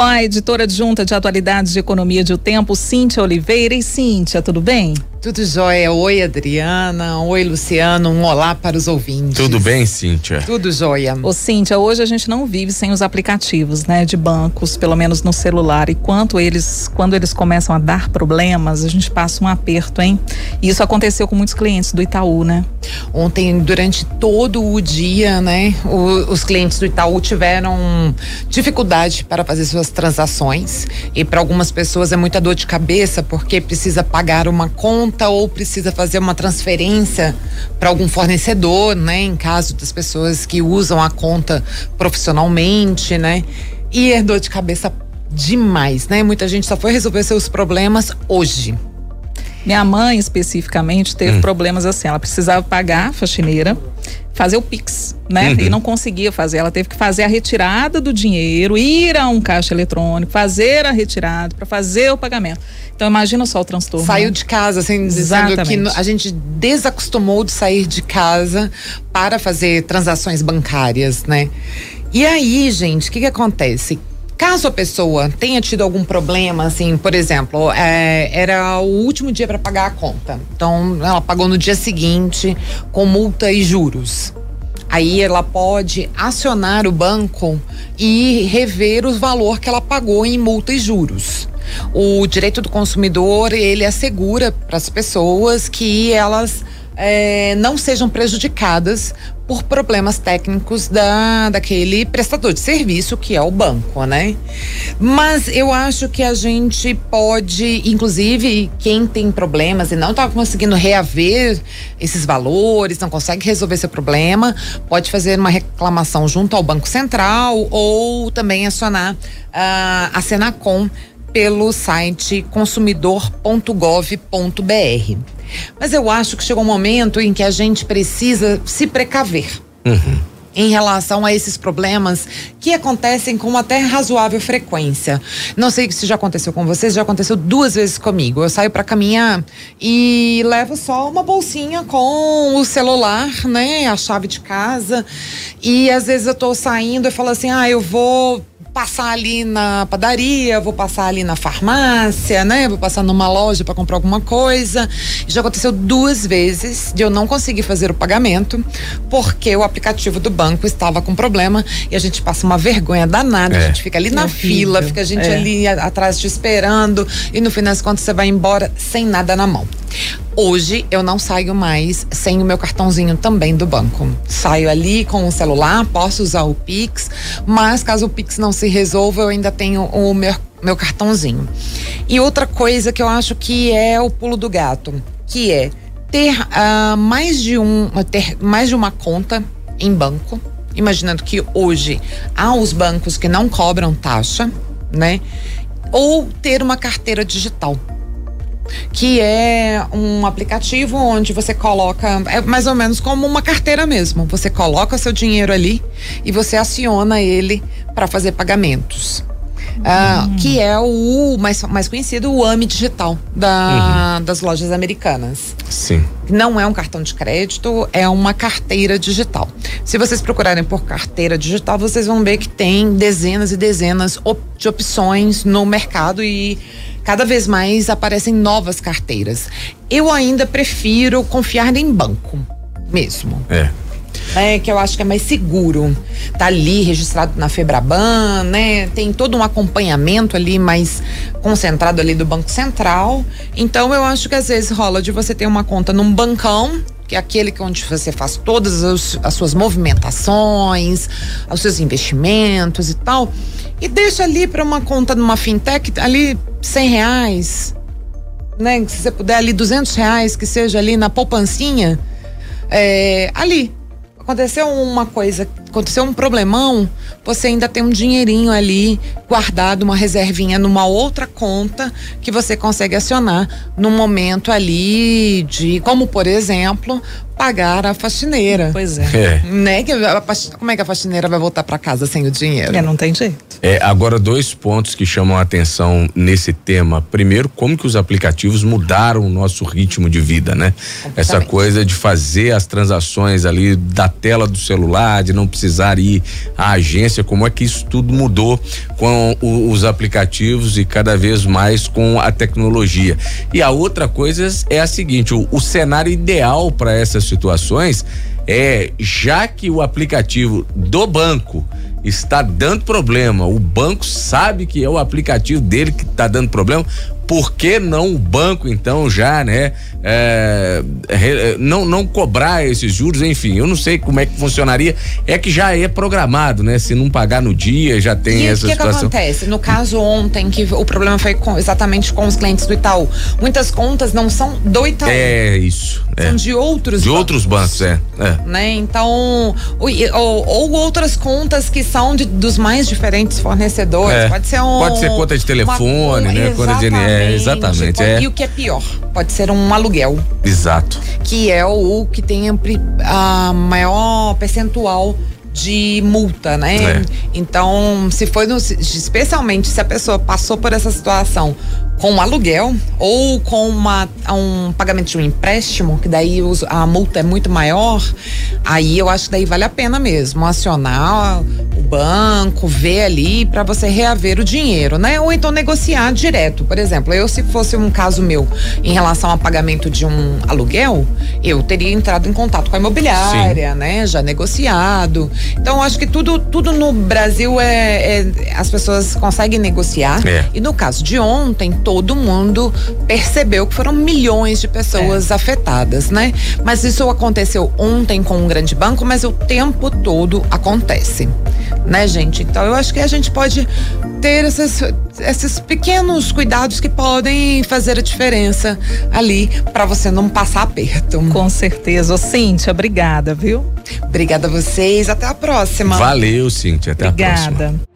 Com a editora adjunta de atualidades de economia de O Tempo, Cíntia Oliveira. E Cíntia, tudo bem? Tudo jóia. Oi, Adriana. Oi, Luciano. Um olá para os ouvintes. Tudo bem, Cíntia? Tudo jóia. Ô, Cíntia, hoje a gente não vive sem os aplicativos, né, de bancos, pelo menos no celular. E quanto eles, quando eles começam a dar problemas, a gente passa um aperto, hein? E isso aconteceu com muitos clientes do Itaú, né? Ontem, durante todo o dia, né, o, os clientes do Itaú tiveram dificuldade para fazer suas transações. E para algumas pessoas é muita dor de cabeça porque precisa pagar uma conta conta ou precisa fazer uma transferência para algum fornecedor, né? Em caso das pessoas que usam a conta profissionalmente, né? E é dor de cabeça demais, né? Muita gente só foi resolver seus problemas hoje. Minha mãe, especificamente, teve hum. problemas assim. Ela precisava pagar a faxineira fazer o Pix, né? Uhum. E não conseguia fazer. Ela teve que fazer a retirada do dinheiro, ir a um caixa eletrônico, fazer a retirada para fazer o pagamento. Então imagina só o transtorno. Saiu né? de casa, assim, dizendo que a gente desacostumou de sair de casa para fazer transações bancárias, né? E aí, gente, o que, que acontece? Caso a pessoa tenha tido algum problema, assim, por exemplo, é, era o último dia para pagar a conta. Então, ela pagou no dia seguinte com multa e juros. Aí ela pode acionar o banco e rever o valor que ela pagou em multa e juros. O direito do consumidor, ele assegura para as pessoas que elas é, não sejam prejudicadas por problemas técnicos da, daquele prestador de serviço que é o banco, né? Mas eu acho que a gente pode, inclusive, quem tem problemas e não está conseguindo reaver esses valores, não consegue resolver seu problema, pode fazer uma reclamação junto ao Banco Central ou também acionar uh, a Senacom pelo site consumidor.gov.br. Mas eu acho que chegou um momento em que a gente precisa se precaver. Uhum em relação a esses problemas que acontecem com até razoável frequência. Não sei se já aconteceu com vocês, já aconteceu duas vezes comigo. Eu saio para caminhar e levo só uma bolsinha com o celular, né, a chave de casa, e às vezes eu tô saindo e falo assim: "Ah, eu vou passar ali na padaria, vou passar ali na farmácia, né? Vou passar numa loja para comprar alguma coisa. Já aconteceu duas vezes de eu não conseguir fazer o pagamento porque o aplicativo do banco estava com problema e a gente passa uma vergonha danada. É. A gente fica ali na fila, fica a gente é. ali atrás te esperando e no final das contas você vai embora sem nada na mão. Hoje eu não saio mais sem o meu cartãozinho também do banco. Saio ali com o celular, posso usar o Pix, mas caso o Pix não se resolva, eu ainda tenho o meu, meu cartãozinho. E outra coisa que eu acho que é o pulo do gato, que é ter uh, mais de um ter mais de uma conta em banco, imaginando que hoje há os bancos que não cobram taxa, né? Ou ter uma carteira digital que é um aplicativo onde você coloca, é mais ou menos como uma carteira mesmo. Você coloca seu dinheiro ali e você aciona ele para fazer pagamentos. Uh, que é o mais, mais conhecido, o AMI Digital da, uhum. das lojas americanas. Sim. Não é um cartão de crédito, é uma carteira digital. Se vocês procurarem por carteira digital, vocês vão ver que tem dezenas e dezenas de opções no mercado e cada vez mais aparecem novas carteiras. Eu ainda prefiro confiar em banco mesmo. É. É, que eu acho que é mais seguro. Tá ali registrado na Febraban, né? Tem todo um acompanhamento ali mais concentrado ali do Banco Central. Então eu acho que às vezes rola de você ter uma conta num bancão, que é aquele que onde você faz todas as, as suas movimentações, os seus investimentos e tal, e deixa ali para uma conta numa fintech ali cem reais, né? Se você puder ali duzentos reais que seja ali na poupancinha, é, ali aconteceu uma coisa, aconteceu um problemão, você ainda tem um dinheirinho ali guardado, uma reservinha numa outra conta que você consegue acionar no momento ali de, como por exemplo, pagar a faxineira. Pois é. é. Né? Que a, como é que a faxineira vai voltar para casa sem o dinheiro? É, não tem jeito. É, agora dois pontos que chamam a atenção nesse tema. Primeiro, como que os aplicativos mudaram o nosso ritmo de vida, né? Essa coisa de fazer as transações ali da tela do celular, de não precisar precisar ir à agência, como é que isso tudo mudou com o, os aplicativos e cada vez mais com a tecnologia. E a outra coisa é a seguinte: o, o cenário ideal para essas situações é já que o aplicativo do banco está dando problema, o banco sabe que é o aplicativo dele que está dando problema, por que não o banco então já, né, é, não não cobrar esses juros, enfim, eu não sei como é que funcionaria, é que já é programado, né, se não pagar no dia já tem e essa que situação. O que acontece? No caso ontem que o problema foi com, exatamente com os clientes do Itaú, muitas contas não são do Itaú. É isso. São é. de outros de bancos. outros bancos, é. é. Né? Então, ou, ou, ou, outras contas que são de, dos mais diferentes fornecedores. É. Pode ser um. Pode ser conta de telefone, né? De é, exatamente. Pode, é. E o que é pior, pode ser um aluguel. Exato. Que é o que tem a maior percentual de multa, né? É. Então, se foi no, especialmente se a pessoa passou por essa situação com um aluguel ou com uma, um pagamento de um empréstimo, que daí os, a multa é muito maior, aí eu acho que daí vale a pena mesmo acionar banco, ver ali para você reaver o dinheiro, né? Ou então negociar direto. Por exemplo, eu se fosse um caso meu em relação ao pagamento de um aluguel, eu teria entrado em contato com a imobiliária, Sim. né? Já negociado. Então, acho que tudo, tudo no Brasil é, é as pessoas conseguem negociar. É. E no caso de ontem, todo mundo percebeu que foram milhões de pessoas é. afetadas, né? Mas isso aconteceu ontem com um grande banco, mas o tempo todo acontece, né, gente? Então eu acho que a gente pode ter esses, esses pequenos cuidados que podem fazer a diferença ali para você não passar aperto. Com certeza. Ô, Cíntia, obrigada, viu? Obrigada a vocês. Até a próxima. Valeu, Cíntia. Até obrigada. a próxima.